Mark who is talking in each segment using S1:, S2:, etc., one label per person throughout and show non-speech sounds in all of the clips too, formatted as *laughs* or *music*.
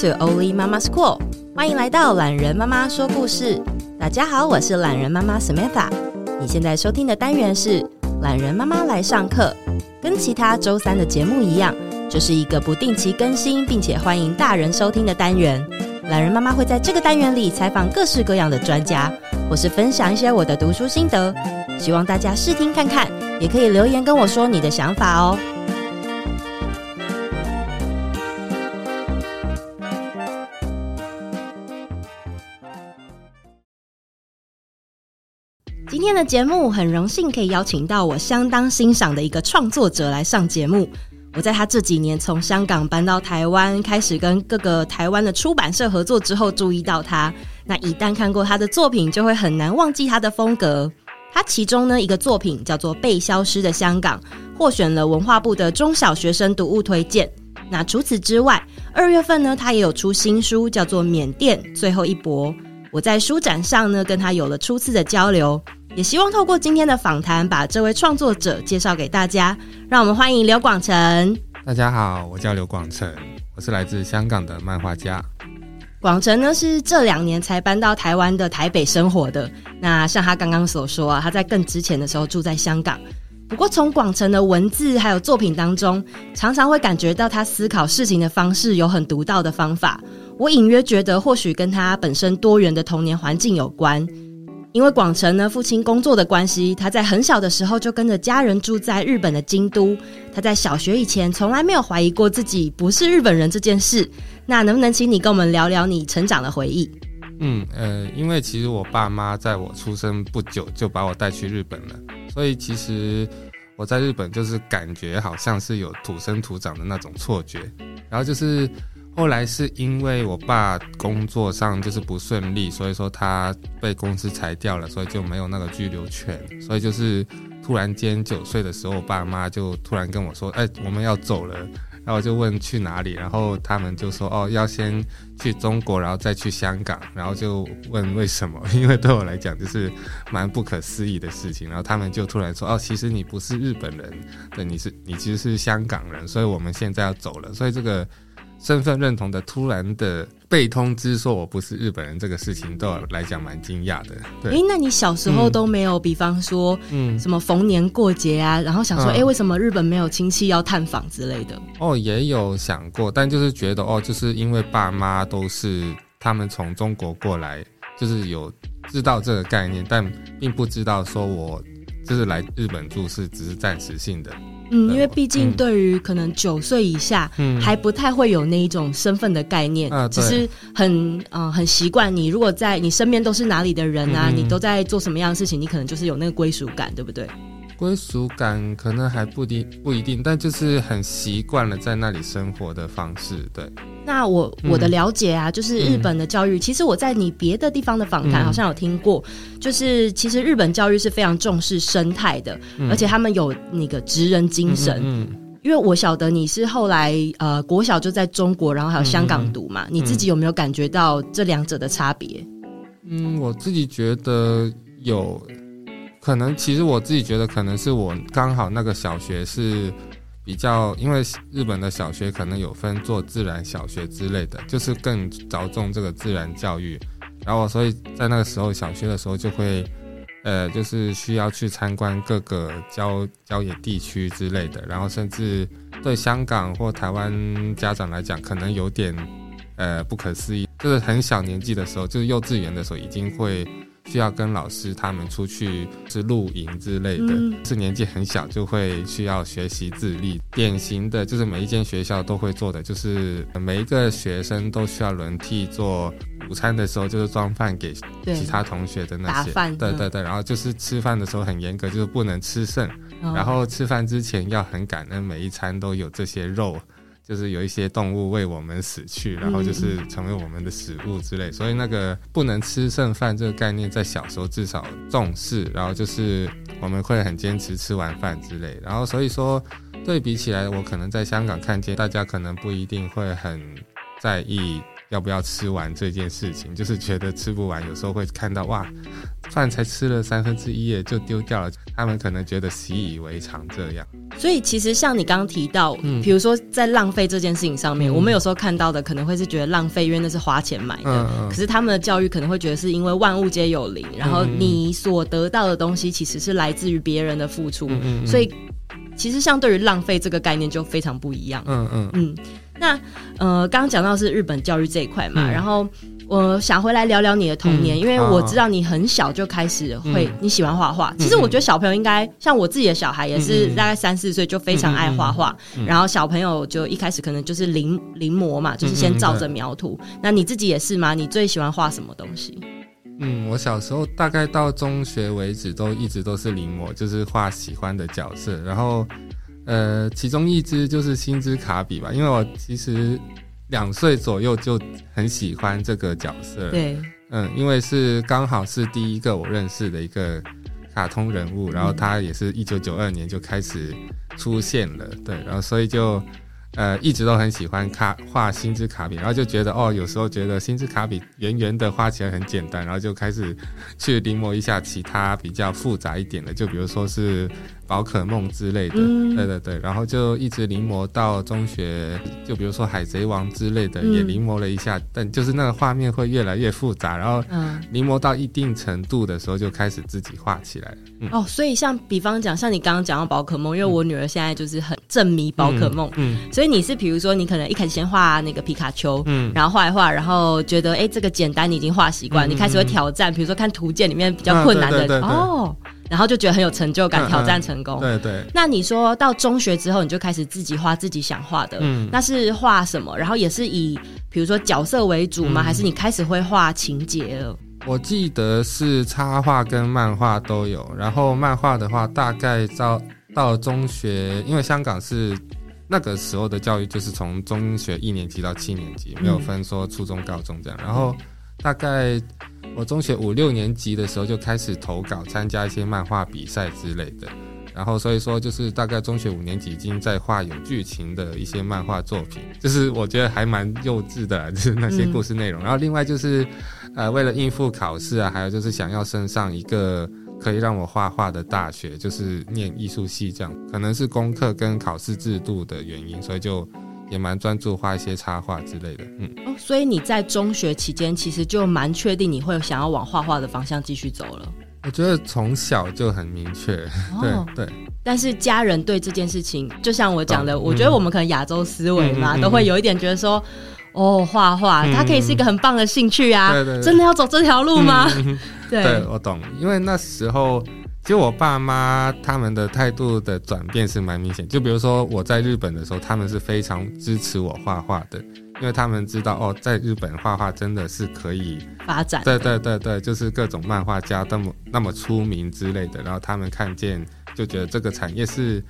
S1: to only Mama School，欢迎来到懒人妈妈说故事。大家好，我是懒人妈妈 Samantha。你现在收听的单元是懒人妈妈来上课，跟其他周三的节目一样，这是一个不定期更新，并且欢迎大人收听的单元。懒人妈妈会在这个单元里采访各式各样的专家，或是分享一些我的读书心得，希望大家试听看看，也可以留言跟我说你的想法哦。今天的节目很荣幸可以邀请到我相当欣赏的一个创作者来上节目。我在他这几年从香港搬到台湾，开始跟各个台湾的出版社合作之后，注意到他。那一旦看过他的作品，就会很难忘记他的风格。他其中呢一个作品叫做《被消失的香港》，获选了文化部的中小学生读物推荐。那除此之外，二月份呢他也有出新书，叫做《缅甸最后一搏》。我在书展上呢跟他有了初次的交流。也希望透过今天的访谈，把这位创作者介绍给大家。让我们欢迎刘广成。
S2: 大家好，我叫刘广成，我是来自香港的漫画家。
S1: 广成呢是这两年才搬到台湾的台北生活的。那像他刚刚所说啊，他在更之前的时候住在香港。不过从广成的文字还有作品当中，常常会感觉到他思考事情的方式有很独到的方法。我隐约觉得，或许跟他本身多元的童年环境有关。因为广成呢，父亲工作的关系，他在很小的时候就跟着家人住在日本的京都。他在小学以前从来没有怀疑过自己不是日本人这件事。那能不能请你跟我们聊聊你成长的回忆？
S2: 嗯呃，因为其实我爸妈在我出生不久就把我带去日本了，所以其实我在日本就是感觉好像是有土生土长的那种错觉，然后就是。后来是因为我爸工作上就是不顺利，所以说他被公司裁掉了，所以就没有那个居留权。所以就是突然间九岁的时候，我爸妈就突然跟我说：“哎，我们要走了。”然后我就问去哪里，然后他们就说：“哦，要先去中国，然后再去香港。”然后就问为什么？*laughs* 因为对我来讲就是蛮不可思议的事情。然后他们就突然说：“哦，其实你不是日本人，对，你是你其实是香港人，所以我们现在要走了。”所以这个。身份认同的突然的被通知说我不是日本人，这个事情对我来讲蛮惊讶的。对，哎、欸，那
S1: 你小时候都没有，比方说，嗯，什么逢年过节啊，然后想说，哎、嗯欸，为什么日本没有亲戚要探访之类的？
S2: 哦，也有想过，但就是觉得，哦，就是因为爸妈都是他们从中国过来，就是有知道这个概念，但并不知道说我就是来日本住是只是暂时性的。
S1: 嗯，因为毕竟对于可能九岁以下，嗯，还不太会有那一种身份的概念，嗯、只是很嗯、呃、很习惯你。如果在你身边都是哪里的人啊，嗯、你都在做什么样的事情，你可能就是有那个归属感，对不对？
S2: 归属感可能还不一不一定，但就是很习惯了在那里生活的方式。对，
S1: 那我我的了解啊，嗯、就是日本的教育，嗯、其实我在你别的地方的访谈好像有听过，嗯、就是其实日本教育是非常重视生态的，嗯、而且他们有那个职人精神。嗯，因为我晓得你是后来呃国小就在中国，然后还有香港读嘛，你自己有没有感觉到这两者的差别？
S2: 嗯，我自己觉得有。可能其实我自己觉得，可能是我刚好那个小学是比较，因为日本的小学可能有分做自然小学之类的，就是更着重这个自然教育。然后所以在那个时候小学的时候就会，呃，就是需要去参观各个郊郊野地区之类的。然后甚至对香港或台湾家长来讲，可能有点呃不可思议，就是很小年纪的时候，就是幼稚园的时候已经会。需要跟老师他们出去是露营之类的，嗯、是年纪很小就会需要学习自立。典型的就是每一间学校都会做的，就是每一个学生都需要轮替做午餐的时候，就是装饭给其他同学的那些。对对对，然后就是吃饭的时候很严格，就是不能吃剩。哦、然后吃饭之前要很感恩，每一餐都有这些肉。就是有一些动物为我们死去，然后就是成为我们的食物之类，所以那个不能吃剩饭这个概念在小时候至少重视，然后就是我们会很坚持吃完饭之类，然后所以说对比起来，我可能在香港看见大家可能不一定会很在意要不要吃完这件事情，就是觉得吃不完，有时候会看到哇，饭才吃了三分之一耶就丢掉了，他们可能觉得习以为常这样。
S1: 所以其实像你刚刚提到，嗯，比如说在浪费这件事情上面，嗯，我们有时候看到的可能会是觉得浪费，因为那是花钱买的。可是他们的教育可能会觉得是因为万物皆有灵，然后你所得到的东西其实是来自于别人的付出。所以其实相对于浪费这个概念就非常不一样。嗯嗯嗯。那呃，刚刚讲到是日本教育这一块嘛，嗯，然后。我想回来聊聊你的童年，嗯、因为我知道你很小就开始会你喜欢画画。嗯、其实我觉得小朋友应该像我自己的小孩，也是大概三四岁就非常爱画画。然后小朋友就一开始可能就是临临摹嘛，就是先照着描图。嗯、那你自己也是吗？你最喜欢画什么东西？
S2: 嗯，我小时候大概到中学为止都一直都是临摹，就是画喜欢的角色。然后呃，其中一只就是星之卡比吧，因为我其实。两岁左右就很喜欢这个角色，
S1: 对，
S2: 嗯，因为是刚好是第一个我认识的一个卡通人物，然后他也是一九九二年就开始出现了，对，然后所以就呃一直都很喜欢卡画星之卡比，然后就觉得哦，有时候觉得星之卡比圆圆的画起来很简单，然后就开始去临摹一下其他比较复杂一点的，就比如说是。宝可梦之类的，嗯、对对对，然后就一直临摹到中学，就比如说海贼王之类的，嗯、也临摹了一下，但就是那个画面会越来越复杂，然后临摹到一定程度的时候，就开始自己画起来了。嗯、
S1: 哦，所以像比方讲，像你刚刚讲到宝可梦，因为我女儿现在就是很正迷宝可梦，嗯，嗯所以你是比如说你可能一开始先画那个皮卡丘，嗯，然后画一画，然后觉得哎这个简单，你已经画习惯，嗯、你开始会挑战，比如说看图鉴里面比较困难的，哦。然后就觉得很有成就感，挑战成功。
S2: 对对。
S1: 那你说到中学之后，你就开始自己画自己想画的，嗯，那是画什么？然后也是以比如说角色为主吗？嗯、还是你开始会画情节了？
S2: 我记得是插画跟漫画都有。然后漫画的话，大概到到中学，因为香港是那个时候的教育，就是从中学一年级到七年级，没有分说初中、高中这样。然后大概。我中学五六年级的时候就开始投稿参加一些漫画比赛之类的，然后所以说就是大概中学五年级已经在画有剧情的一些漫画作品，就是我觉得还蛮幼稚的，就是那些故事内容。然后另外就是，呃，为了应付考试啊，还有就是想要升上一个可以让我画画的大学，就是念艺术系这样，可能是功课跟考试制度的原因，所以就。也蛮专注画一些插画之类的，嗯，
S1: 哦，所以你在中学期间其实就蛮确定你会想要往画画的方向继续走了。
S2: 我觉得从小就很明确，哦、对对。
S1: 但是家人对这件事情，就像我讲的，哦、我觉得我们可能亚洲思维嘛，嗯、都会有一点觉得说，哦，画画它可以是一个很棒的兴趣啊，对对对，真的要走这条路
S2: 吗？*laughs* 对，我懂，因为那时候。其实我爸妈他们的态度的转变是蛮明显，就比如说我在日本的时候，他们是非常支持我画画的，因为他们知道哦，在日本画画真的是可以
S1: 发展。
S2: 对对对对，就是各种漫画家那么那么出名之类的，然后他们看见就觉得这个产业是。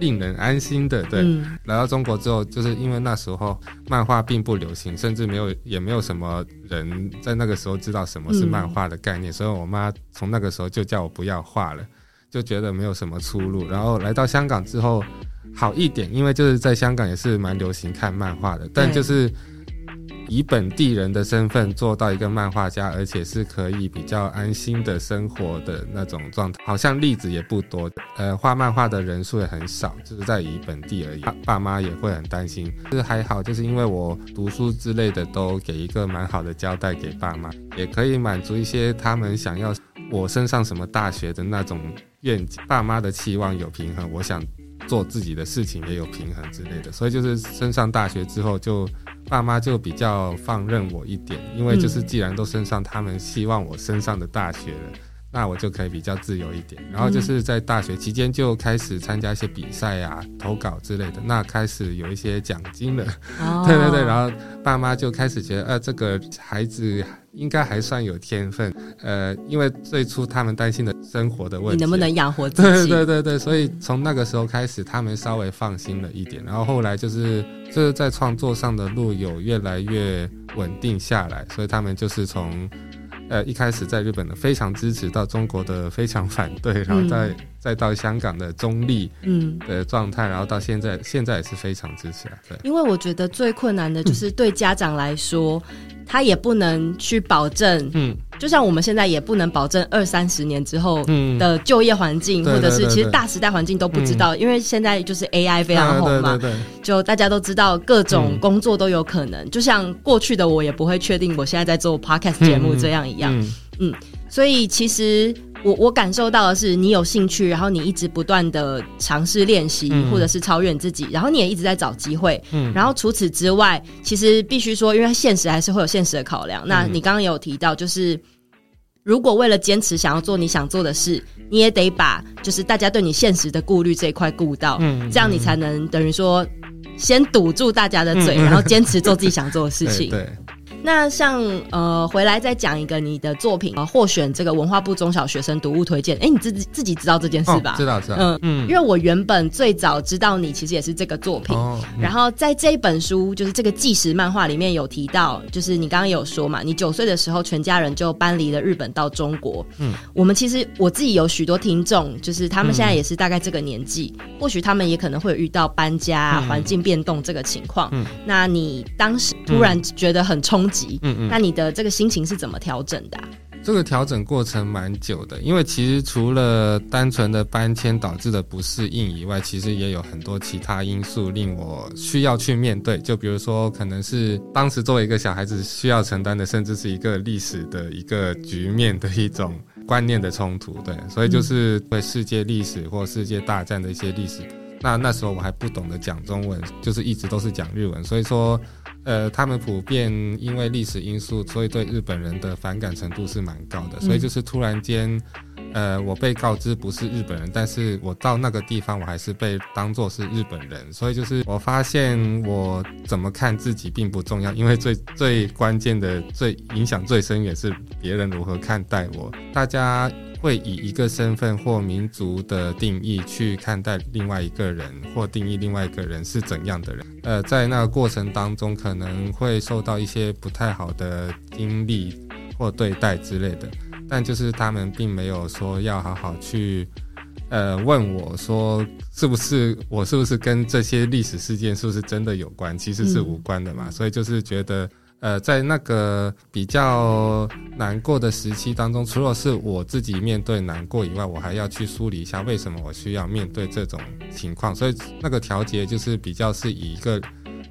S2: 令人安心的，对。嗯、来到中国之后，就是因为那时候漫画并不流行，甚至没有，也没有什么人在那个时候知道什么是漫画的概念，嗯、所以我妈从那个时候就叫我不要画了，就觉得没有什么出路。然后来到香港之后，好一点，因为就是在香港也是蛮流行看漫画的，但就是。以本地人的身份做到一个漫画家，而且是可以比较安心的生活的那种状态，好像例子也不多。呃，画漫画的人数也很少，就是在以本地而已。爸妈也会很担心，就是还好，就是因为我读书之类的都给一个蛮好的交代给爸妈，也可以满足一些他们想要我升上什么大学的那种愿景。爸妈的期望有平衡，我想做自己的事情也有平衡之类的，所以就是升上大学之后就。爸妈就比较放任我一点，因为就是既然都升上他们希望我升上的大学了，嗯、那我就可以比较自由一点。然后就是在大学期间就开始参加一些比赛啊、投稿之类的，那开始有一些奖金了。哦、*laughs* 对对对，然后爸妈就开始觉得，呃，这个孩子。应该还算有天分，呃，因为最初他们担心的生活的问题，
S1: 你能不能养活自己？*laughs*
S2: 对对对对，所以从那个时候开始，他们稍微放心了一点。然后后来就是就是在创作上的路有越来越稳定下来，所以他们就是从。呃，一开始在日本的非常支持，到中国的非常反对，然后再、嗯、再到香港的中立嗯。的状态，嗯、然后到现在现在也是非常支持啊。对，
S1: 因为我觉得最困难的就是对家长来说，嗯、他也不能去保证嗯就像我们现在也不能保证二三十年之后的就业环境，或者是其实大时代环境都不知道，因为现在就是 AI 非常红嘛，就大家都知道各种工作都有可能。就像过去的我也不会确定我现在在做 Podcast 节目这样一样，嗯，所以其实我我感受到的是，你有兴趣，然后你一直不断的尝试练习，或者是超越你自己，然后你也一直在找机会，嗯，然后除此之外，其实必须说，因为现实还是会有现实的考量。那你刚刚有提到，就是如果为了坚持想要做你想做的事，你也得把就是大家对你现实的顾虑这一块顾到，嗯，这样你才能等于说先堵住大家的嘴，然后坚持做自己想做的事情，*laughs* 对。那像呃，回来再讲一个你的作品啊，获选这个文化部中小学生读物推荐。哎、欸，你自己自己知道这件事吧？哦、知道知道。嗯嗯，因为我原本最早知道你其实也是这个作品。哦嗯、然后在这一本书，就是这个纪实漫画里面有提到，就是你刚刚有说嘛，你九岁的时候全家人就搬离了日本到中国。嗯，我们其实我自己有许多听众，就是他们现在也是大概这个年纪，嗯、或许他们也可能会遇到搬家、环境变动这个情况。嗯，那你当时突然觉得很冲。嗯嗯，那你的这个心情是怎么调整的啊？
S2: 这个调整过程蛮久的，因为其实除了单纯的搬迁导致的不适应以外，其实也有很多其他因素令我需要去面对。就比如说，可能是当时作为一个小孩子需要承担的，甚至是一个历史的一个局面的一种观念的冲突。对，所以就是对世界历史或世界大战的一些历史。那那时候我还不懂得讲中文，就是一直都是讲日文，所以说。呃，他们普遍因为历史因素，所以对日本人的反感程度是蛮高的。所以就是突然间，呃，我被告知不是日本人，但是我到那个地方，我还是被当作是日本人。所以就是我发现，我怎么看自己并不重要，因为最最关键的、最影响最深也是别人如何看待我。大家。会以一个身份或民族的定义去看待另外一个人，或定义另外一个人是怎样的人。呃，在那个过程当中，可能会受到一些不太好的经历或对待之类的。但就是他们并没有说要好好去，呃，问我说是不是我是不是跟这些历史事件是不是真的有关？其实是无关的嘛。所以就是觉得。呃，在那个比较难过的时期当中，除了是我自己面对难过以外，我还要去梳理一下为什么我需要面对这种情况。所以那个调节就是比较是以一个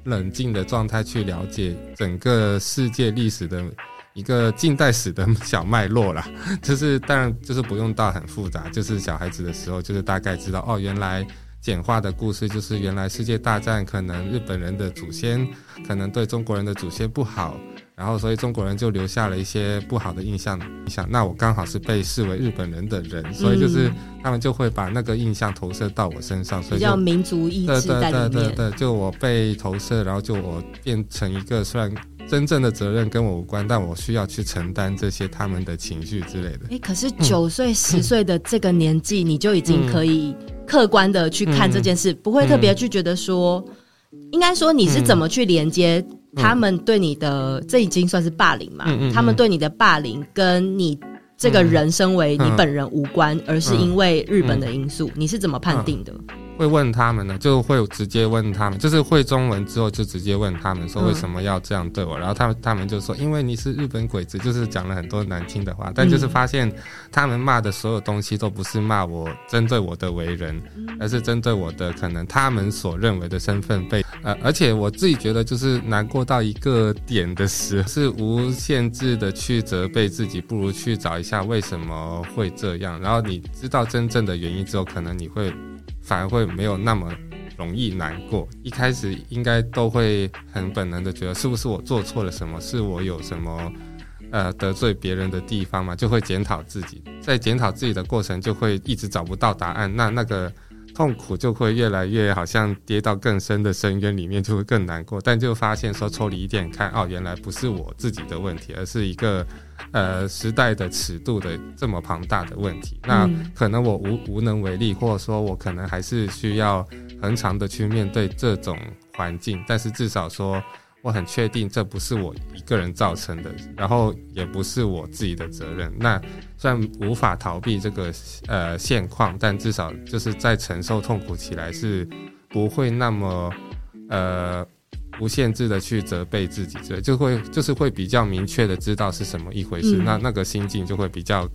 S2: 冷静的状态去了解整个世界历史的一个近代史的小脉络啦。*laughs* 就是当然就是不用到很复杂，就是小孩子的时候就是大概知道哦，原来。简化的故事就是，原来世界大战可能日本人的祖先可能对中国人的祖先不好，然后所以中国人就留下了一些不好的印象。印象，那我刚好是被视为日本人的人，所以就是他们就会把那个印象投射到我身上，所以叫
S1: 民族意识在里面。对对对对对，
S2: 就我被投射，然后就我变成一个虽然真正的责任跟我无关，但我需要去承担这些他们的情绪之类的。
S1: 哎，可是九岁十岁的这个年纪，你就已经可以。客观的去看这件事，嗯、不会特别去觉得说，嗯、应该说你是怎么去连接他们对你的，嗯、这已经算是霸凌嘛？嗯嗯嗯、他们对你的霸凌跟你这个人身为你本人无关，嗯、而是因为日本的因素，嗯、你是怎么判定的？
S2: 会问他们呢，就会直接问他们，就是会中文之后就直接问他们说为什么要这样对我，嗯、然后他们他们就说因为你是日本鬼子，就是讲了很多难听的话，但就是发现他们骂的所有东西都不是骂我针对我的为人，而是针对我的可能他们所认为的身份被呃，而且我自己觉得就是难过到一个点的时候，是无限制的去责备自己，不如去找一下为什么会这样，然后你知道真正的原因之后，可能你会。反而会没有那么容易难过。一开始应该都会很本能的觉得是不是我做错了什么，是我有什么呃得罪别人的地方嘛，就会检讨自己。在检讨自己的过程，就会一直找不到答案。那那个。痛苦就会越来越好像跌到更深的深渊里面，就会更难过。但就发现说抽离一点看，哦，原来不是我自己的问题，而是一个呃时代的尺度的这么庞大的问题。那可能我无无能为力，或者说我可能还是需要很长的去面对这种环境。但是至少说。我很确定这不是我一个人造成的，然后也不是我自己的责任。那虽然无法逃避这个呃现况，但至少就是在承受痛苦起来是不会那么呃无限制的去责备自己，就会就是会比较明确的知道是什么一回事，嗯、那那个心境就会比较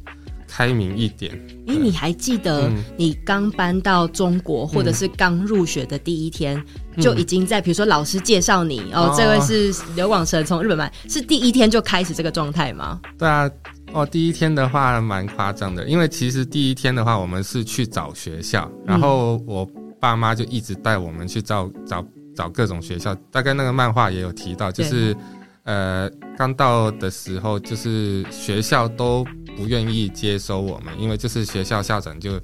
S2: 开明一点。
S1: 哎，你还记得你刚搬到中国，嗯、或者是刚入学的第一天，嗯、就已经在比如说老师介绍你，哦，哦，这位是刘广成，从日本来，是第一天就开始这个状态吗？
S2: 对啊，哦，第一天的话蛮夸张的，因为其实第一天的话，我们是去找学校，然后我爸妈就一直带我们去找找。找各种学校，大概那个漫画也有提到，就是，呃，刚到的时候，就是学校都不愿意接收我们，因为就是学校校长就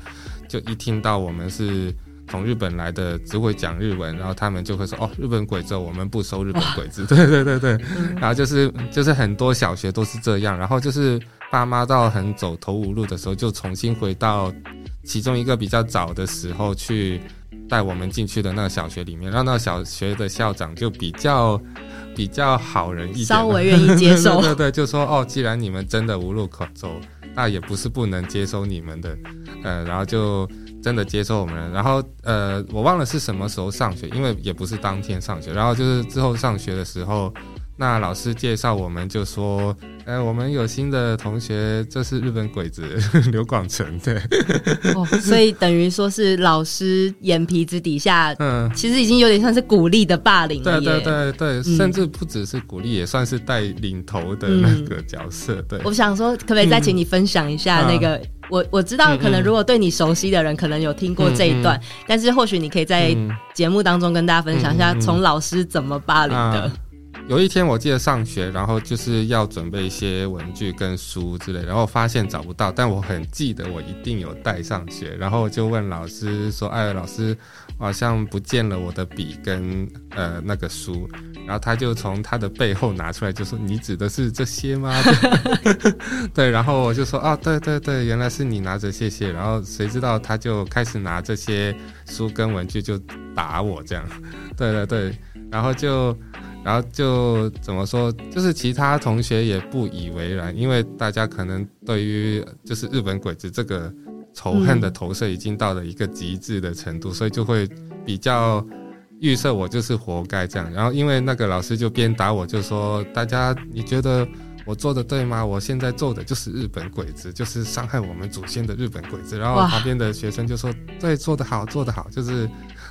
S2: 就一听到我们是从日本来的，只会讲日文，然后他们就会说，哦，日本鬼子，我们不收日本鬼子。*laughs* 对对对对，然后就是就是很多小学都是这样，然后就是爸妈到很走投无路的时候，就重新回到其中一个比较早的时候去。带我们进去的那个小学里面，让那个小学的校长就比较比较好人一点，
S1: 稍微愿意接受。*laughs*
S2: 对对对，就说哦，既然你们真的无路可走，那也不是不能接收你们的，呃，然后就真的接受我们。然后呃，我忘了是什么时候上学，因为也不是当天上学。然后就是之后上学的时候。那老师介绍我们就说，呃，我们有新的同学，这是日本鬼子 *laughs* 刘广成，对，
S1: 哦，所以等于说是老师眼皮子底下，嗯，其实已经有点像是鼓励的霸凌了，
S2: 对对对对，嗯、甚至不只是鼓励，也算是带领头的那个角色，嗯、对。
S1: 我想说，可不可以再请你分享一下那个？嗯、我我知道，可能如果对你熟悉的人，可能有听过这一段，嗯嗯、但是或许你可以在节目当中跟大家分享一下，从老师怎么霸凌的。
S2: 有一天我记得上学，然后就是要准备一些文具跟书之类，然后发现找不到，但我很记得我一定有带上学，然后就问老师说：“哎，老师，我好像不见了我的笔跟呃那个书。”然后他就从他的背后拿出来，就说：“你指的是这些吗？”对，*laughs* 对，然后我就说：“啊，对对对，原来是你拿着，谢谢。”然后谁知道他就开始拿这些书跟文具就打我这样，对对对，然后就。然后就怎么说，就是其他同学也不以为然，因为大家可能对于就是日本鬼子这个仇恨的投射已经到了一个极致的程度，所以就会比较预设我就是活该这样。然后因为那个老师就边打我就说：“大家你觉得我做的对吗？我现在做的就是日本鬼子，就是伤害我们祖先的日本鬼子。”然后旁边的学生就说：“对，做得好，做得好。”就是。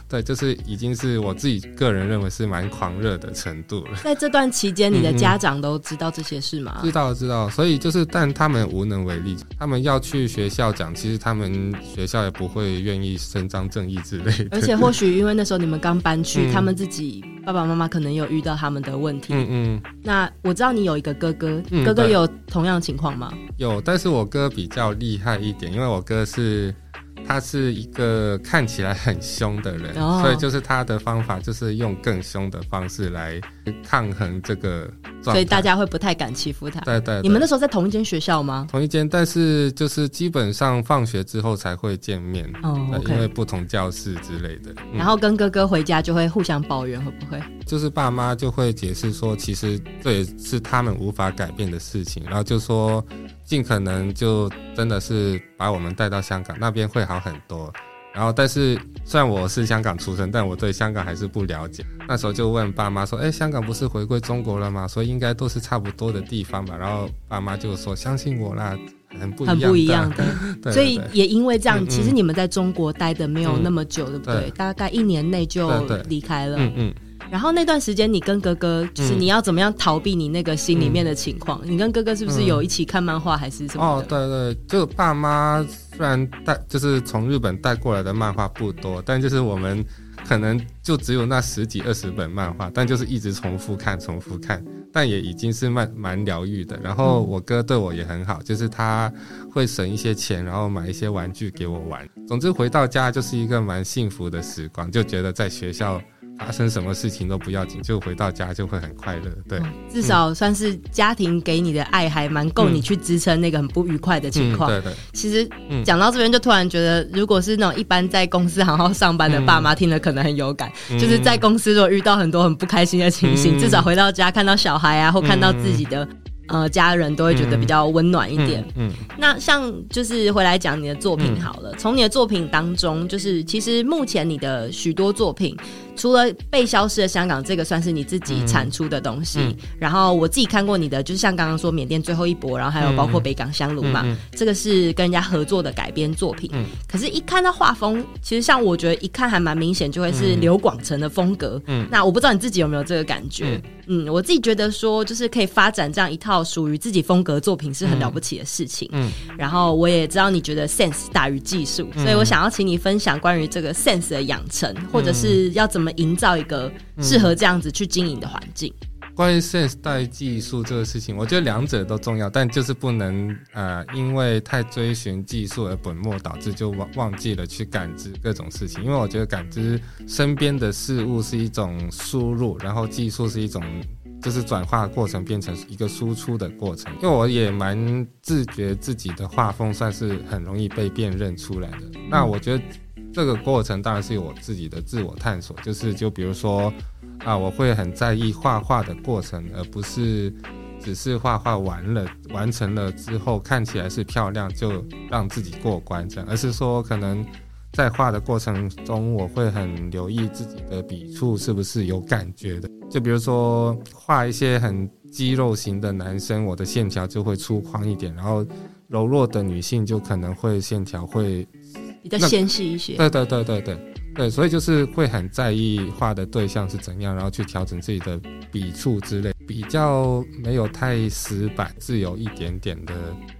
S2: 对，就是已经是我自己个人认为是蛮狂热的程度了。*laughs*
S1: 在这段期间，你的家长都知道这些事吗？
S2: 嗯、*laughs* 知道，知道。所以就是，但他们无能为力。他们要去学校讲，其实他们学校也不会愿意伸张正义之类的。
S1: 而且或许因为那时候你们刚搬去，*laughs* 嗯、他们自己爸爸妈妈可能有遇到他们的问题。嗯嗯。那我知道你有一个哥哥，嗯、哥哥有同样情况吗？
S2: 有，但是我哥比较厉害一点，因为我哥是。他是一个看起来很凶的人，oh. 所以就是他的方法就是用更凶的方式来抗衡这个，
S1: 所以大家会不太敢欺负他。
S2: 对，对对，
S1: 你们那时候在同一间学校吗？
S2: 同一间，但是就是基本上放学之后才会见面
S1: 哦，oh, okay.
S2: 因为不同教室之类的。
S1: 然后跟哥哥回家就会互相抱怨，会不会？
S2: 就是爸妈就会解释说，其实这也是他们无法改变的事情，然后就说。尽可能就真的是把我们带到香港那边会好很多，然后但是虽然我是香港出生，但我对香港还是不了解。那时候就问爸妈说：“哎，香港不是回归中国了吗？所以应该都是差不多的地方吧？”然后爸妈就说：“相信我啦，很不一样的。”很不一样的。对，所以
S1: 也因为这样，其实你们在中国待的没有那么久，对不对？大概一年内就离开了。嗯嗯。然后那段时间，你跟哥哥就是你要怎么样逃避你那个心里面的情况？嗯、你跟哥哥是不是有一起看漫画还是什么？哦，
S2: 对对，就爸妈虽然带就是从日本带过来的漫画不多，但就是我们可能就只有那十几二十本漫画，但就是一直重复看，重复看，但也已经是蛮蛮疗愈的。然后我哥对我也很好，就是他会省一些钱，然后买一些玩具给我玩。总之回到家就是一个蛮幸福的时光，就觉得在学校。发生什么事情都不要紧，就回到家就会很快乐。对，
S1: 至少算是家庭给你的爱还蛮够你去支撑那个很不愉快的情况。
S2: 对对。
S1: 其实讲到这边，就突然觉得，如果是那种一般在公司好好上班的爸妈，听了可能很有感。就是在公司如果遇到很多很不开心的情形，至少回到家看到小孩啊，或看到自己的。呃，家人都会觉得比较温暖一点。嗯，嗯。嗯，那像就是回来讲你的作品好了，从、嗯、你的作品当中，就是其实目前你的许多作品，除了被消失的香港这个算是你自己产出的东西，然后我自己看过你的，就是像刚刚说缅甸最后一搏，然后还有包括北港香炉嘛，这个是跟人家合作的改编作品。嗯、可是，一看到画风，其实像我觉得一看还蛮明显，就会是刘广成的风格。嗯，那我不知道你自己有没有这个感觉？嗯，嗯，我自己觉得说，就是可以发展这样一套属于自己风格作品是很了不起的事情。嗯，嗯然后我也知道你觉得 sense 大于技术，所以我想要请你分享关于这个 sense 的养成，或者是要怎么营造一个适合这样子去经营的环境。
S2: 关于 sense 大于技术这个事情，我觉得两者都重要，但就是不能呃，因为太追寻技术而本末倒置，就忘忘记了去感知各种事情。因为我觉得感知身边的事物是一种输入，然后技术是一种就是转化过程变成一个输出的过程。因为我也蛮自觉自己的画风算是很容易被辨认出来的。那我觉得这个过程当然是有我自己的自我探索，就是就比如说。啊，我会很在意画画的过程，而不是只是画画完了、完成了之后看起来是漂亮就让自己过关这样，而是说可能在画的过程中，我会很留意自己的笔触是不是有感觉的。就比如说画一些很肌肉型的男生，我的线条就会粗犷一点，然后柔弱的女性就可能会线条会
S1: 比较纤细一些。
S2: 对对对对对。对，所以就是会很在意画的对象是怎样，然后去调整自己的笔触之类，比较没有太死板，自由一点点的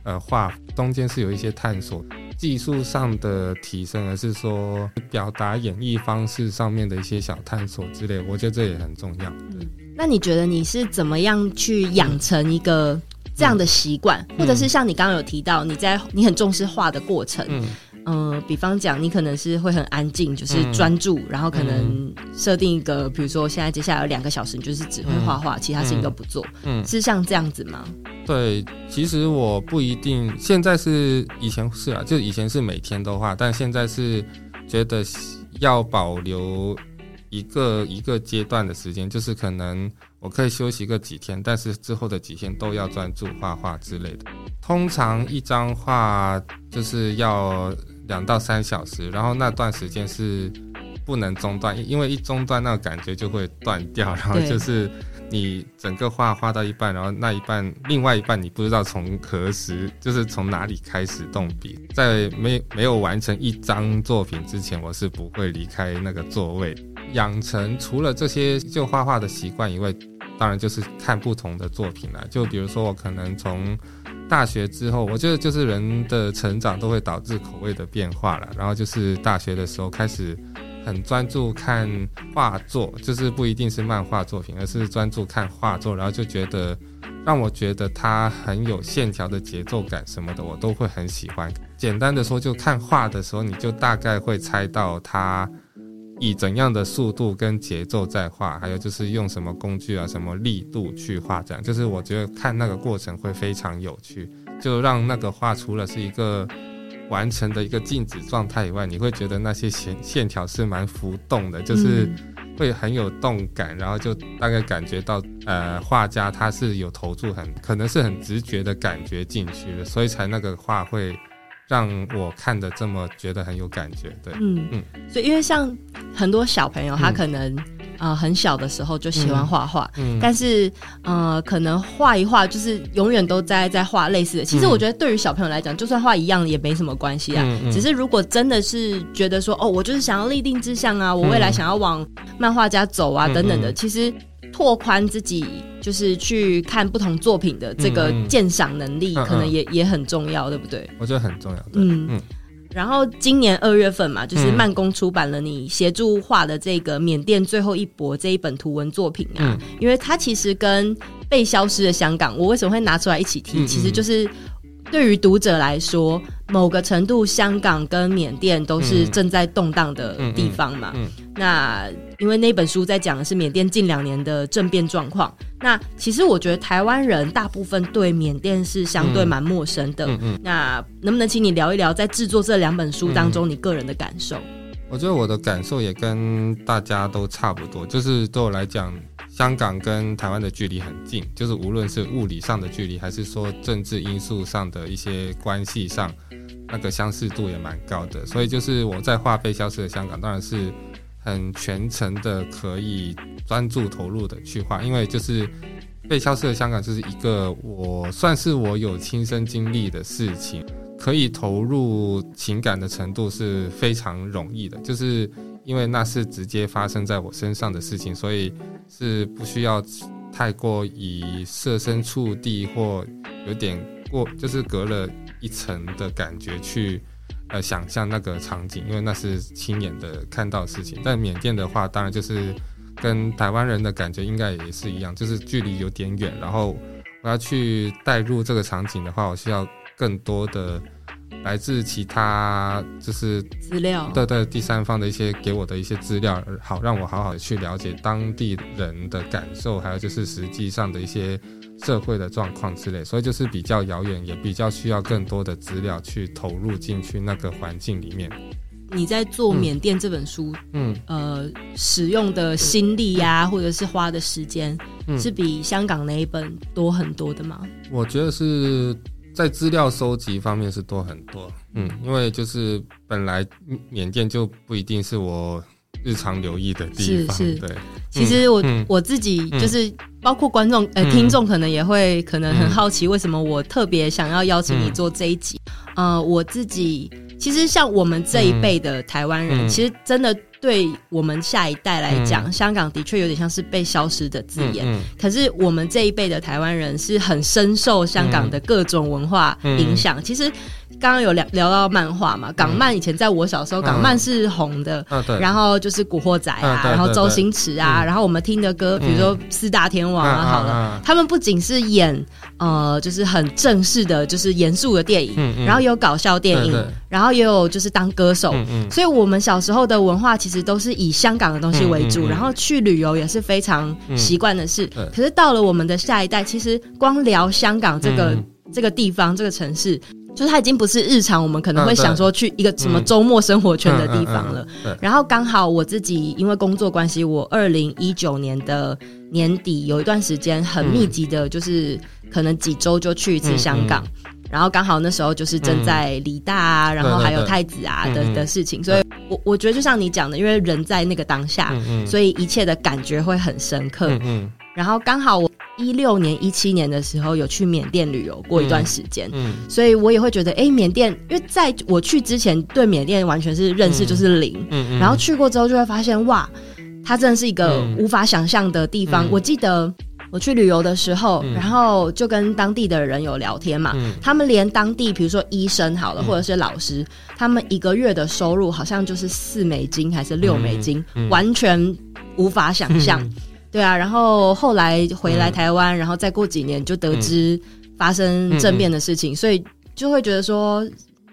S2: 呃画，中间是有一些探索技术上的提升，而是说表达演绎方式上面的一些小探索之类，我觉得这也很重要。
S1: 嗯，那你觉得你是怎么样去养成一个这样的习惯，嗯，或者是像你刚刚有提到你在你很重视画的过程？嗯嗯、呃，比方讲，你可能是会很安静，就是专注，嗯、然后可能设定一个，比如说现在接下来有两个小时，你就是只会画画，嗯、其他事情都不做，嗯，是像这样子吗？
S2: 对，其实我不一定，现在是以前是啊，就以前是每天都画，但现在是觉得要保留一个一个阶段的时间，就是可能我可以休息个几天，但是之后的几天都要专注画画之类的。通常一张画就是要。两到三小时，然后那段时间是不能中断，因为一中断那个感觉就会断掉，然后就是你整个画画到一半，然后那一半另外一半你不知道从何时，就是从哪里开始动笔，在没没有完成一张作品之前，我是不会离开那个座位。养成除了这些就画画的习惯以外，当然就是看不同的作品了，就比如说我可能从。大学之后，我觉得就是人的成长都会导致口味的变化了。然后就是大学的时候开始很专注看画作，就是不一定是漫画作品，而是专注看画作。然后就觉得让我觉得它很有线条的节奏感什么的，我都会很喜欢。简单的说，就看画的时候，你就大概会猜到它。以怎样的速度跟节奏在画，还有就是用什么工具啊、什么力度去画，这样就是我觉得看那个过程会非常有趣，就让那个画除了是一个完成的一个静止状态以外，你会觉得那些线线条是蛮浮动的，就是会很有动感，然后就大概感觉到呃画家他是有投注很可能是很直觉的感觉进去的，所以才那个画会。让我看的这么觉得很有感觉，对，嗯。嗯，
S1: 所以因为像很多小朋友，他可能啊、很小的时候就喜欢画画，嗯，但是呃可能画一画就是永远都在在画类似的。其实我觉得对于小朋友来讲，就算画一样也没什么关系啊。只是如果真的是觉得说哦，我就是想要立定志向啊，我未来想要往漫画家走啊、嗯、等等的，其实。拓宽自己就是去看不同作品的这个鉴赏能力，可能也、也很重要，对不对？
S2: 我觉得很重要。嗯嗯。
S1: 然后今年二月份嘛，就是慢工出版了你协助画的这个《缅甸最后一搏》这一本图文作品啊，嗯、因为它其实跟被消失的香港，我为什么会拿出来一起提？嗯嗯、其实就是。对于读者来说，某个程度，香港跟缅甸都是正在动荡的地方嘛。嗯嗯嗯、那因为那本书在讲的是缅甸近两年的政变状况。那其实我觉得台湾人大部分对缅甸是相对蛮陌生的。那能不能请你聊一聊，在制作这两本书当中，你个人的感受？
S2: 我觉得我的感受也跟大家都差不多，就是对我来讲。香港跟台湾的距离很近，就是无论是物理上的距离，还是说政治因素上的一些关系上，那个相似度也蛮高的。所以就是我在画被消失的香港，当然是很全程的可以专注投入的去画，因为就是被消失的香港就是一个我算是我有亲身经历的事情，可以投入情感的程度是非常容易的，就是因为那是直接发生在我身上的事情，所以是不需要太过以设身处地或有点过，就是隔了一层的感觉去。呃，想象那个场景，因为那是亲眼的看到的事情。但缅甸的话，当然就是跟台湾人的感觉应该也是一样，就是距离有点远。然后我要去带入这个场景的话，我需要更多的来自其他就是
S1: 资料，
S2: 对对，第三方的一些给我的一些资料，好让我好好的去了解当地人的感受，还有就是实际上的一些。社会的状况之类，所以就是比较遥远，也比较需要更多的资料去投入进去那个环境里面。
S1: 你在做缅甸这本书，嗯，呃，使用的心力呀、啊，或者是花的时间，嗯、是比香港那一本多很多的吗？
S2: 我觉得是在资料收集方面是多很多，嗯，因为就是本来缅甸就不一定是我。日常留意的地方，是是。对。
S1: 其实我、嗯、我自己就是，包括观众呃听众，可能也会可能很好奇，为什么我特别想要邀请你做这一集。嗯、呃，我自己其实像我们这一辈的台湾人，嗯、其实真的。对我们下一代来讲，嗯、香港的确有点像是被消失的字眼。嗯嗯、可是我们这一辈的台湾人是很深受香港的各种文化影响。其实刚刚有聊聊到漫画嘛，港漫以前在我小时候，港漫是红的。嗯啊、然后就是古惑仔啊，嗯、然后周星驰啊，嗯、然后我们听的歌，比如说四大天王啊，好了，他们不仅是演呃，就是很正式的，就是严肃的电影，然后也有搞笑电影，对对。然后也有就是当歌手。所以我们小时候的文化。其实都是以香港的东西为主，然后去旅游也是非常习惯的事。嗯、可是到了我们的下一代，其实光聊香港这个、嗯、这个地方、这个城市，就是它已经不是日常我们可能会想说去一个什么周末生活圈的地方了。然后刚好我自己因为工作关系，我二零一九年的年底有一段时间很密集的，就是可能几周就去一次香港。然后刚好那时候就是正在理大啊，嗯、然后还有太子啊的的事情，所以我我觉得就像你讲的，因为人在那个当下，嗯嗯、所以一切的感觉会很深刻。嗯嗯、然后刚好我一六年、一七年的时候有去缅甸旅游过一段时间，嗯嗯、所以我也会觉得，哎，缅甸，因为在我去之前对缅甸完全是认识就是零，嗯嗯、然后去过之后就会发现，哇，它真的是一个无法想象的地方。嗯、我记得。我去旅游的时候，嗯、然后就跟当地的人有聊天嘛。嗯、他们连当地，比如说医生好了，嗯、或者是老师，他们一个月的收入好像就是四美金还是六美金，完全无法想象。*laughs* 嗯、对啊，然后后来回来台湾，嗯、然后再过几年就得知发生政变的事情，嗯、所以就会觉得说。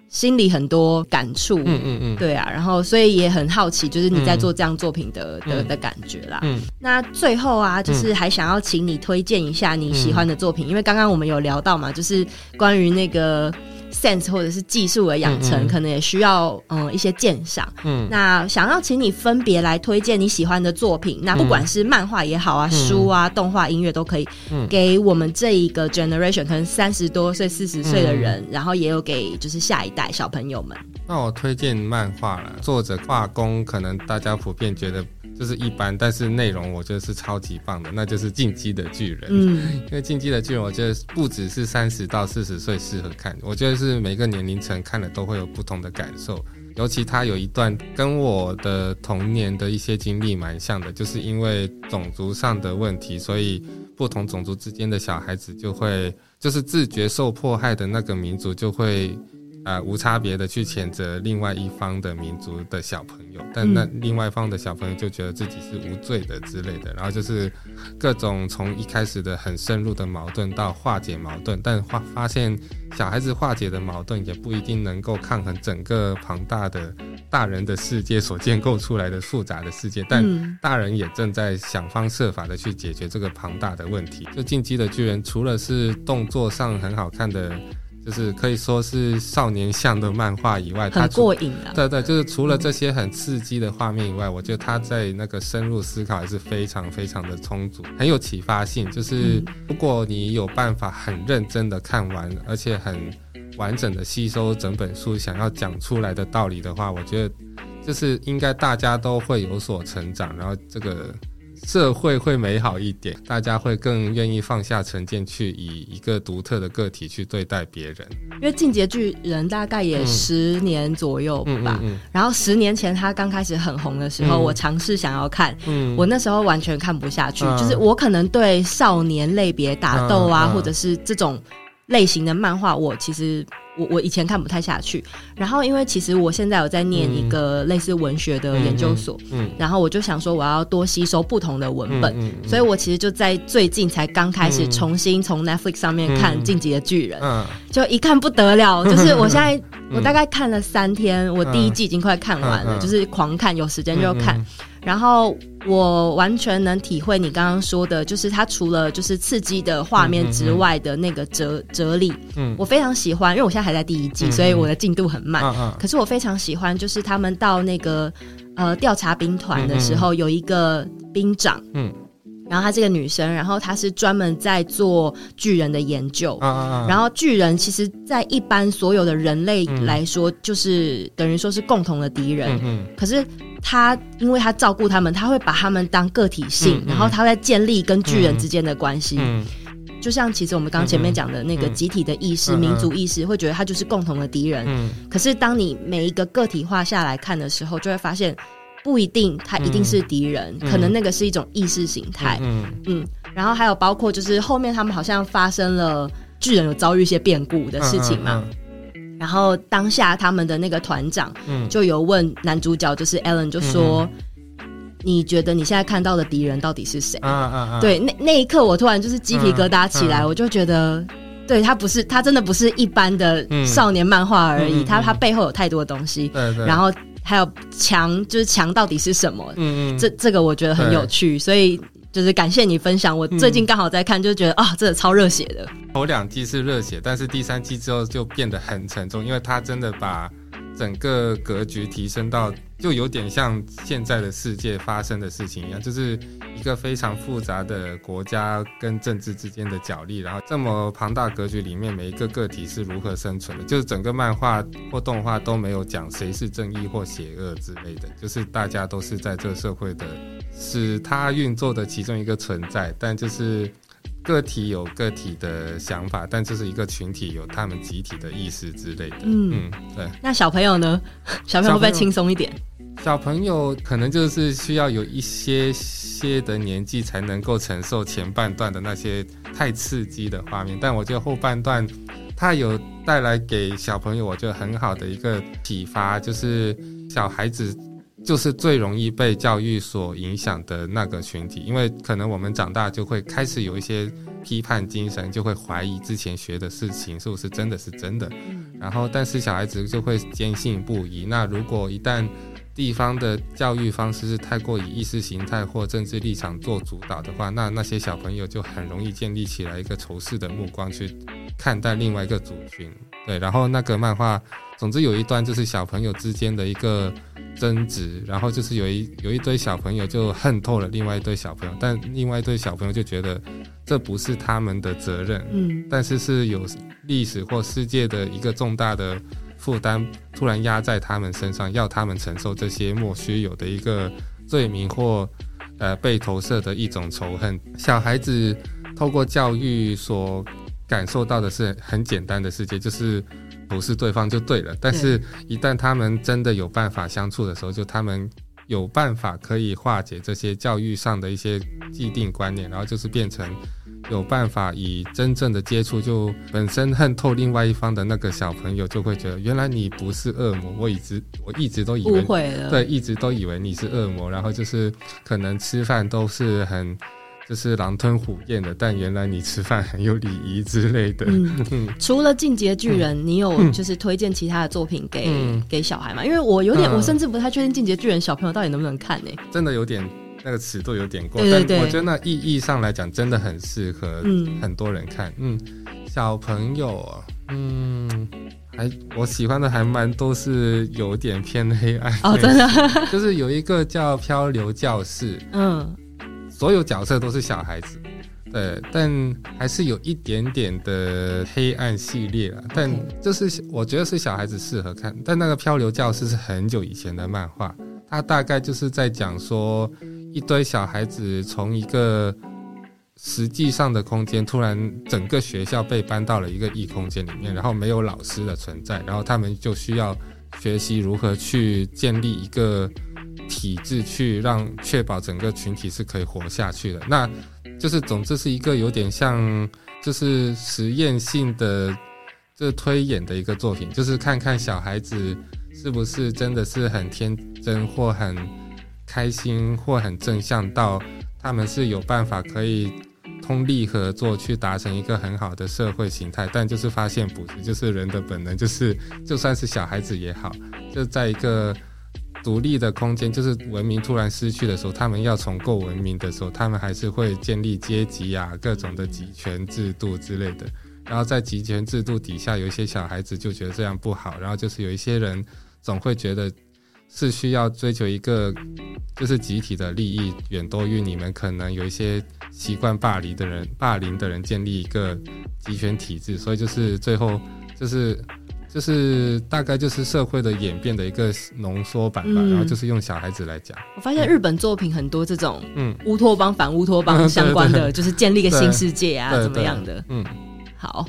S1: 心里很多感触，嗯嗯嗯，对啊，然后所以也很好奇，就是你在做这样作品的、嗯、的的感觉啦。嗯，那最后啊，就是还想要请你推荐一下你喜欢的作品，嗯、因为刚刚我们有聊到嘛，就是关于那个。Sense 或者是技术的养成，嗯嗯可能也需要嗯一些鉴赏。嗯，那想要请你分别来推荐你喜欢的作品，那不管是漫画也好啊，嗯、书啊，动画、音乐都可以，嗯、给我们这一个 generation，可能三十多岁、四十岁的人，嗯、然后也有给就是下一代小朋友们。
S2: 那我推荐漫画了，作者画工可能大家普遍觉得。就是一般，但是内容我觉得是超级棒的，那就是《进击的巨人》。嗯，因为《进击的巨人》，我觉得不只是三十到四十岁适合看，我觉得是每个年龄层看了都会有不同的感受。尤其他有一段跟我的童年的一些经历蛮像的，就是因为种族上的问题，所以不同种族之间的小孩子就会，就是自觉受迫害的那个民族就会。啊、呃，无差别的去谴责另外一方的民族的小朋友，但那另外一方的小朋友就觉得自己是无罪的之类的，然后就是各种从一开始的很深入的矛盾到化解矛盾，但发发现小孩子化解的矛盾也不一定能够抗衡整个庞大的大人的世界所建构出来的复杂的世界，但大人也正在想方设法的去解决这个庞大的问题。就进击的巨人，除了是动作上很好看的。就是可以说是少年向的漫画以外，
S1: 很过瘾啊。
S2: 对对，就是除了这些很刺激的画面以外，我觉得他在那个深入思考还是非常非常的充足，很有启发性。就是如果你有办法很认真的看完，而且很完整的吸收整本书想要讲出来的道理的话，我觉得。就是应该大家都会有所成长，然后这个。社会会美好一点，大家会更愿意放下成见，去以一个独特的个体去对待别人。
S1: 因为《进阶巨人》大概也十年左右吧，嗯嗯嗯。嗯、然后十年前他刚开始很红的时候，嗯、我尝试想要看，嗯、我那时候完全看不下去，嗯、就是我可能对少年类别打斗啊，或者是这种类型的漫画，我其实。我我以前看不太下去，然后因为其实我现在有在念一个类似文学的研究所，嗯，然后我就想说我要多吸收不同的文本，嗯嗯嗯、所以我其实就在最近才刚开始重新从 Netflix 上面看《进击的巨人》，嗯，就一看不得了，*laughs* 就是我现在我大概看了三天，我第一季已经快看完了，就是狂看，有时间就看。然后我完全能体会你刚刚说的，就是它除了就是刺激的画面之外的那个哲哲理，嗯，我非常喜欢，因为我现在还在第一季，所以我的进度很慢。可是我非常喜欢，就是他们到那个呃调查兵团的时候，有一个兵长，嗯。然后她是个女生，然后她是专门在做巨人的研究。啊啊啊然后巨人其实，在一般所有的人类来说，嗯、就是等于说是共同的敌人。嗯嗯可是她，因为她照顾他们，她会把他们当个体性，然后她在建立跟巨人之间的关系。就像其实我们刚前面讲的那个集体的意识、嗯嗯民族意识，会觉得他就是共同的敌人。嗯、可是当你每一个个体化下来看的时候，就会发现。不一定，他一定是敌人，嗯、可能那个是一种意识形态。嗯嗯，然后还有包括就是后面他们好像发生了巨人有遭遇一些变故的事情嘛。然后当下他们的那个团长就有问男主角，就是 Alan 就说：“嗯、你觉得你现在看到的敌人到底是谁？”嗯嗯嗯、对，那那一刻我突然就是鸡皮疙瘩起来，我就觉得，对他不是，他真的不是一般的少年漫画而已，他他、背后有太多的东西。对对，然后。还有强，就是强到底是什么？嗯嗯，这这个我觉得很有趣，所以就是感谢你分享。我最近刚好在看，就觉得啊、嗯哦，真的超热血的。
S2: 头两季是热血，但是第三季之后就变得很沉重，因为他真的把整个格局提升到。就有点像现在的世界发生的事情一样，就是一个非常复杂的国家跟政治之间的角力，然后这么庞大格局里面，每一个个体是如何生存的？就是整个漫画或动画都没有讲谁是正义或邪恶之类的，就是大家都是在这个社会的是它运作的其中一个存在，但就是。个体有个体的想法，但这是一个群体有他们集体的意识之类的。嗯，嗯，对。
S1: 那小朋友呢？*laughs* 小朋友会不会轻松一点？
S2: 小朋友可能就是需要有一些些的年纪才能够承受前半段的那些太刺激的画面，但我觉得后半段它有带来给小朋友我觉得很好的一个启发，就是小孩子。就是最容易被教育所影响的那个群体，因为可能我们长大就会开始有一些批判精神，就会怀疑之前学的事情是不是真的是真的。然后，但是小孩子就会坚信不疑。那如果一旦地方的教育方式是太过以意识形态或政治立场做主导的话，那那些小朋友就很容易建立起来一个仇视的目光去看待另外一个族群。对，然后那个漫画，总之有一段就是小朋友之间的一个。争执，然后就是有一有一堆小朋友就恨透了另外一堆小朋友，但另外一堆小朋友就觉得这不是他们的责任，嗯，但是是有历史或世界的一个重大的负担突然压在他们身上，要他们承受这些莫须有的一个罪名或呃被投射的一种仇恨。小孩子透过教育所感受到的是很简单的世界，就是。不是对方就对了，但是一旦他们真的有办法相处的时候，就他们有办法可以化解这些教育上的一些既定观念，然后就是变成有办法以真正的接触，就本身恨透另外一方的那个小朋友，就会觉得原来你不是恶魔，我一直我一直都以为，对，一直都以为你是恶魔，然后就是可能吃饭都是很。就是狼吞虎咽的，但原来你吃饭很有礼仪之类的。嗯，*laughs* 除了《进阶巨人》，你有就是推荐其他的作品给、嗯、给小孩吗？因为我有点，嗯、我甚至不太确定《进阶巨人》小朋友到底能不能看呢？真的有点那个尺度有点过，对对对，但我觉得那意义上来讲，真的很适合很多人看。嗯，小朋友啊，嗯，还我喜欢的还蛮都是有点偏黑暗哦，真的，*laughs* 就是有一个叫《漂流教室》，嗯。所有角色都是小孩子，对，但还是有一点点的黑暗系列了。但就是我觉得是小孩子适合看。但那个漂流教室是很久以前的漫画，它大概就是在讲说，一堆小孩子从一个实际上的空间，突然整个学校被搬到了一个异空间里面，然后没有老师的存在，然后他们就需要学习如何去建立一个体制，去让确保整个群体是可以活下去的。那就是总之是一个有点像就是实验性的这推演的一个作品，就是看看小孩子。是不是真的是很天真或很开心或很正向到他们是有办法可以通力合作去达成一个很好的社会形态？但就是发现不是，就是人的本能就是就算是小孩子也好，就在一个独立的空间，就是文明突然失去的时候，他们要重构文明的时候，他们还是会建立阶级啊，各种的集权制度之类的。然后在集权制度底下，有一些小孩子就觉得这样不好，然后就是有一些人。总会觉得是需要追求一个，就是集体的利益远多于你们可能有一些习惯霸凌的人，霸凌的人建立一个集权体制，所以就是最后就是就是大概就是社会的演变的一个浓缩版吧，嗯、然后就是用小孩子来讲。
S1: 我发现日本作品很多这种嗯乌托邦反乌托邦相关的，*laughs* 就是建立一个新世界啊，怎么样的？嗯，好。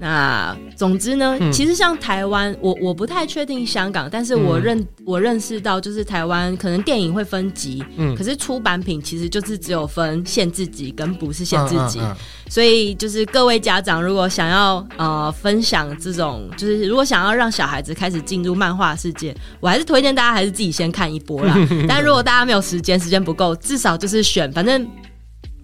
S1: 那总之呢，嗯、其实像台湾，我我不太确定香港，但是我认、嗯、我认识到，就是台湾可能电影会分级，嗯，可是出版品其实就是只有分限制级跟不是限制级，啊啊啊、所以就是各位家长如果想要呃分享这种，就是如果想要让小孩子开始进入漫画世界，我还是推荐大家还是自己先看一波啦。*laughs* 但如果大家没有时间，时间不够，至少就是选，反正。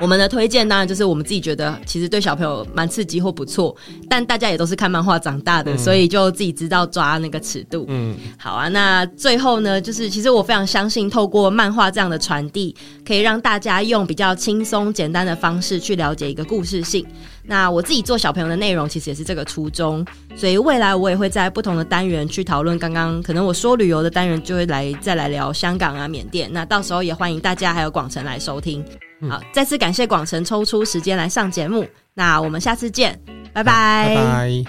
S1: 我们的推荐当然就是我们自己觉得其实对小朋友蛮刺激或不错，但大家也都是看漫画长大的，嗯、所以就自己知道抓那个尺度。嗯，好啊。那最后呢，就是其实我非常相信，透过漫画这样的传递，可以让大家用比较轻松简单的方式去了解一个故事性。那我自己做小朋友的内容，其实也是这个初衷，所以未来我也会在不同的单元去讨论。刚刚可能我说旅游的单元，就会来再来聊香港啊、缅甸。那到时候也欢迎大家还有广城来收听。好再次感谢广城抽出时间来上节目那我们下次见拜拜。